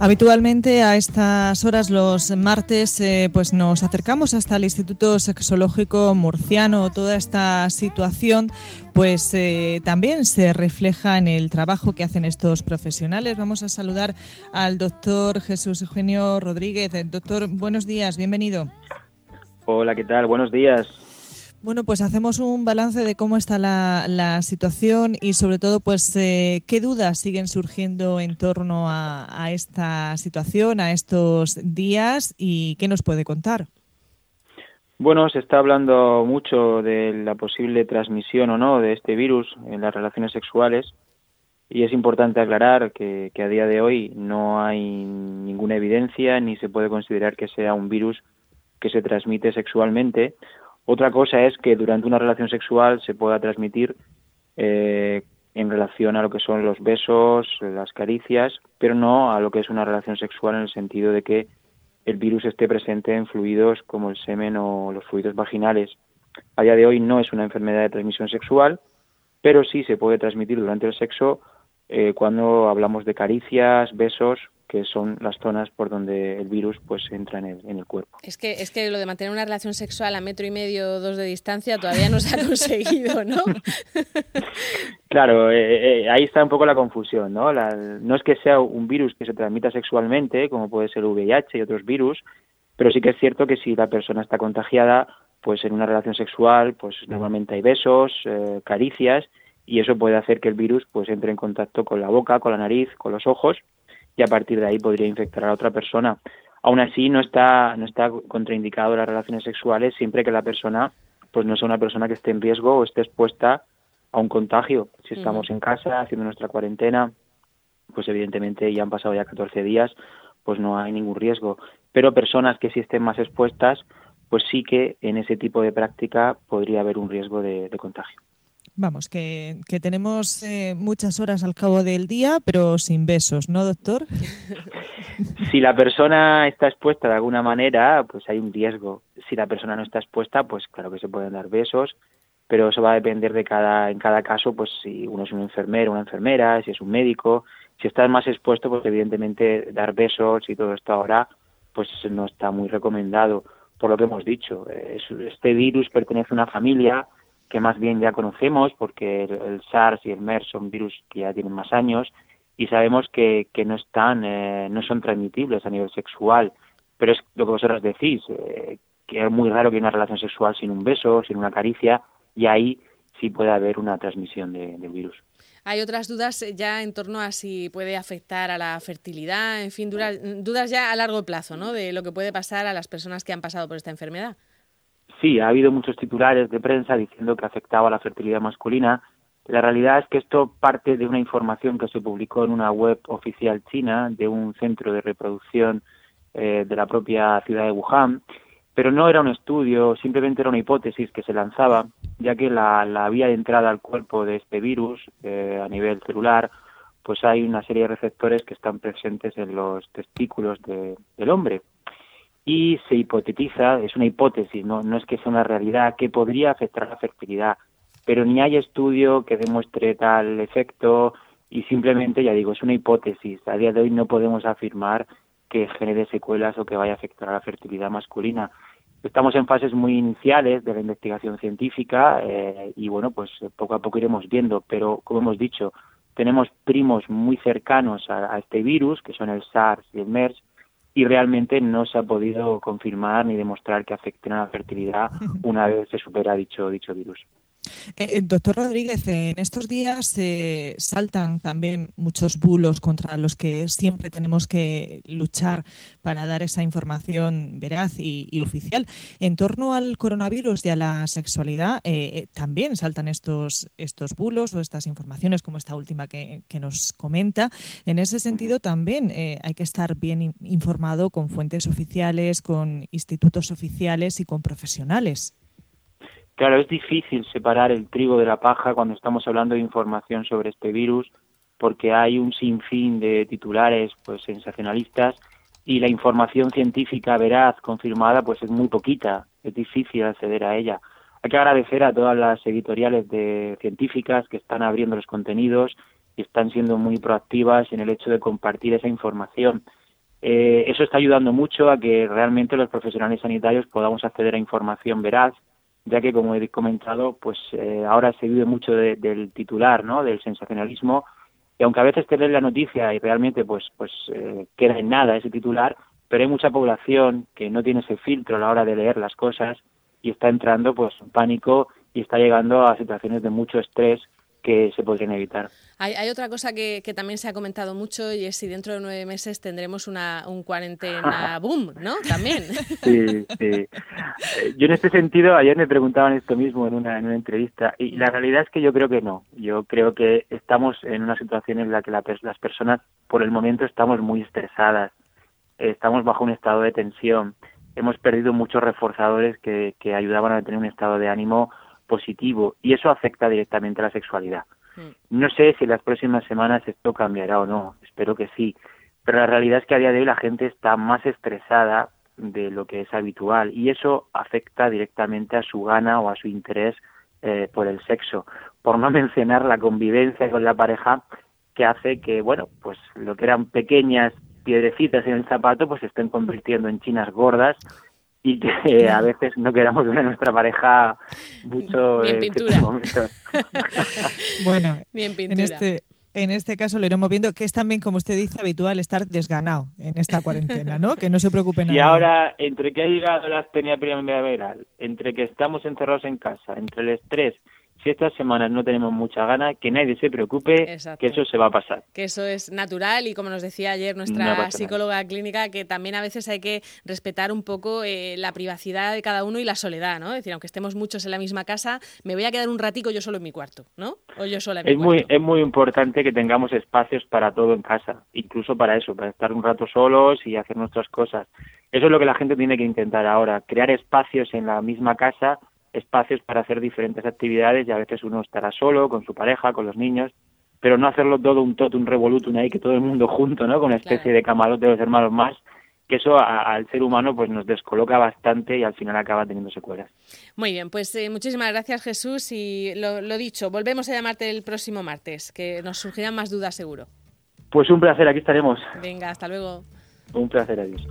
Habitualmente a estas horas los martes eh, pues nos acercamos hasta el Instituto Sexológico Murciano. Toda esta situación pues eh, también se refleja en el trabajo que hacen estos profesionales. Vamos a saludar al doctor Jesús Eugenio Rodríguez. Doctor, buenos días, bienvenido. Hola, ¿qué tal? Buenos días. Bueno, pues hacemos un balance de cómo está la, situación y sobre todo, pues, eh, qué dudas siguen surgiendo en torno a, esta situación, a estos días y qué nos puede contar. Bueno, se está hablando mucho de la posible transmisión o no de este virus en las relaciones sexuales y es importante aclarar que, que a día de hoy no hay ninguna evidencia ni se puede considerar que sea un virus que se transmite sexualmente otra cosa es que durante una relación sexual se pueda transmitir eh, en relación a lo que son los besos, las caricias, pero no a lo que es una relación sexual en el sentido de que el virus esté presente en fluidos como el semen o los fluidos vaginales. A día de hoy no es una enfermedad de transmisión sexual, pero sí se puede transmitir durante el sexo eh, cuando hablamos de caricias, besos que son las zonas por donde el virus pues entra en el, en el cuerpo. Es que, es que lo de mantener una relación sexual a metro y medio o dos de distancia todavía no se ha conseguido, ¿no? claro, eh, eh, ahí está un poco la confusión, ¿no? no es que sea un virus que se transmita sexualmente, como puede ser el VIH y otros virus, pero sí que es cierto que si la persona está contagiada, pues en una relación sexual, pues normalmente hay besos, eh, caricias, y eso puede hacer que el virus pues entre en contacto con la boca, con la nariz, con los ojos, y a partir de ahí podría infectar a otra persona. Aún así no está no está contraindicado las relaciones sexuales siempre que la persona pues no sea una persona que esté en riesgo o esté expuesta a un contagio. Si estamos en casa haciendo nuestra cuarentena, pues evidentemente ya han pasado ya 14 días, pues no hay ningún riesgo. Pero personas que sí estén más expuestas, pues sí que en ese tipo de práctica podría haber un riesgo de contagio. Vamos, que, tenemos eh, muchas horas al cabo del día, pero sin besos, ¿no, doctor? Si la persona está expuesta de alguna manera, pues hay un riesgo. Si la persona no está expuesta, pues claro que se pueden dar besos, pero eso va a depender de cada, en cada caso, pues si uno es un enfermero, una enfermera, si es un médico. Si estás más expuesto, pues evidentemente dar besos y todo esto ahora, pues no está muy recomendado, por lo que hemos dicho. Este virus pertenece a una familia que más bien ya conocemos porque el, SARS y el MERS son virus que ya tienen más años y sabemos que, que no están, eh, no son transmitibles a nivel sexual. Pero es lo que vosotros decís, eh, que es muy raro que haya una relación sexual sin un beso, sin una caricia, y ahí sí puede haber una transmisión del virus. Hay otras dudas ya en torno a si puede afectar a la fertilidad, en fin, dudas, dudas ya a largo plazo, ¿no? De lo que puede pasar a las personas que han pasado por esta enfermedad. Sí, ha habido muchos titulares de prensa diciendo que afectaba a la fertilidad masculina. La realidad es que esto parte de una información que se publicó en una web oficial china de un centro de reproducción eh, de la propia ciudad de Wuhan, pero no era un estudio, simplemente era una hipótesis que se lanzaba, ya que la, vía de entrada al cuerpo de este virus eh, a nivel celular, pues hay una serie de receptores que están presentes en los testículos del hombre y se hipotetiza, es una hipótesis, ¿no? no es que sea una realidad, que podría afectar la fertilidad, pero ni hay estudio que demuestre tal efecto y simplemente, ya digo, es una hipótesis. A día de hoy no podemos afirmar que genere secuelas o que vaya a afectar a la fertilidad masculina. Estamos en fases muy iniciales de la investigación científica eh, y bueno, pues poco a poco iremos viendo, pero como hemos dicho, tenemos primos muy cercanos a, a este virus, que son el SARS y el MERS, y realmente no se ha podido confirmar ni demostrar que afecten a la fertilidad una vez se supera dicho, dicho virus. Eh, eh, doctor Rodríguez, en estos días se saltan también muchos bulos contra los que siempre tenemos que luchar para dar esa información veraz y, oficial. En torno al coronavirus y a la sexualidad, eh, también saltan estos, estos bulos o estas informaciones, como esta última que, nos comenta. En ese sentido, también hay que estar bien informado con fuentes oficiales, con institutos oficiales y con profesionales. Claro, es difícil separar el trigo de la paja cuando estamos hablando de información sobre este virus, porque hay un sinfín de titulares pues sensacionalistas y la información científica veraz, confirmada, pues es muy poquita, es difícil acceder a ella. Hay que agradecer a todas las editoriales de científicas que están abriendo los contenidos y están siendo muy proactivas en el hecho de compartir esa información. Eh, eso está ayudando mucho a que realmente los profesionales sanitarios podamos acceder a información veraz, ya que, como he comentado, pues eh, ahora se vive mucho del titular, ¿no? Del sensacionalismo, y aunque a veces te lees la noticia y realmente pues pues eh, queda en nada ese titular, pero hay mucha población que no tiene ese filtro a la hora de leer las cosas y está entrando pues en pánico y está llegando a situaciones de mucho estrés que se podrían evitar. Hay, otra cosa que, también se ha comentado mucho y es si dentro de nueve meses tendremos una, un cuarentena boom, ¿no? También. Sí, sí. Eh, yo en este sentido, ayer me preguntaban esto mismo en una, en una entrevista y la realidad es que yo creo que no. Yo creo que estamos en una situación en la que las personas por el momento estamos muy estresadas, estamos bajo un estado de tensión, hemos perdido muchos reforzadores que, que ayudaban a tener un estado de ánimo positivo y eso afecta directamente a la sexualidad. Mm. No sé si en las próximas semanas esto cambiará o no, espero que sí, pero la realidad es que a día de hoy la gente está más estresada de lo que es habitual y eso afecta directamente a su gana o a su interés eh, por el sexo, por no mencionar la convivencia con la pareja que hace que, bueno, pues lo que eran pequeñas piedrecitas en el zapato pues se estén convirtiendo en chinas gordas y que a veces no queramos ver a nuestra pareja mucho en pintura. bueno, en este en este caso lo iremos viendo que es también, como usted dice, habitual estar desganado en esta cuarentena, ¿no? Que no se preocupen. Y ahora, entre que ha llegado la tenía primaveral, entre que estamos encerrados en casa, entre el estrés si estas semanas no tenemos mucha gana, que nadie se preocupe, que eso se va a pasar. Que eso es natural y como nos decía ayer nuestra psicóloga clínica, que también a veces hay que respetar un poco eh, la privacidad de cada uno y la soledad, ¿no? Es decir, aunque estemos muchos en la misma casa, me voy a quedar un ratico yo solo en mi cuarto, ¿no? O yo sola en mi es Muy, es muy importante que tengamos espacios para todo en casa, incluso para eso, para estar un rato solos y hacer nuestras cosas. Eso es lo que la gente tiene que intentar ahora, crear espacios en la misma casa espacios para hacer diferentes actividades y a veces uno estará solo, con su pareja, con los niños, pero no hacerlo todo un tot, un revolutum ahí, que todo el mundo junto, ¿no? Con una especie de camarote de los hermanos más, que eso al ser humano pues nos descoloca bastante y al final acaba teniendo secuelas. Muy bien, pues eh, muchísimas gracias Jesús y lo, lo, dicho, volvemos a llamarte el próximo martes, que nos surgirán más dudas seguro. Pues un placer, aquí estaremos. Venga, hasta luego. Un placer, adiós.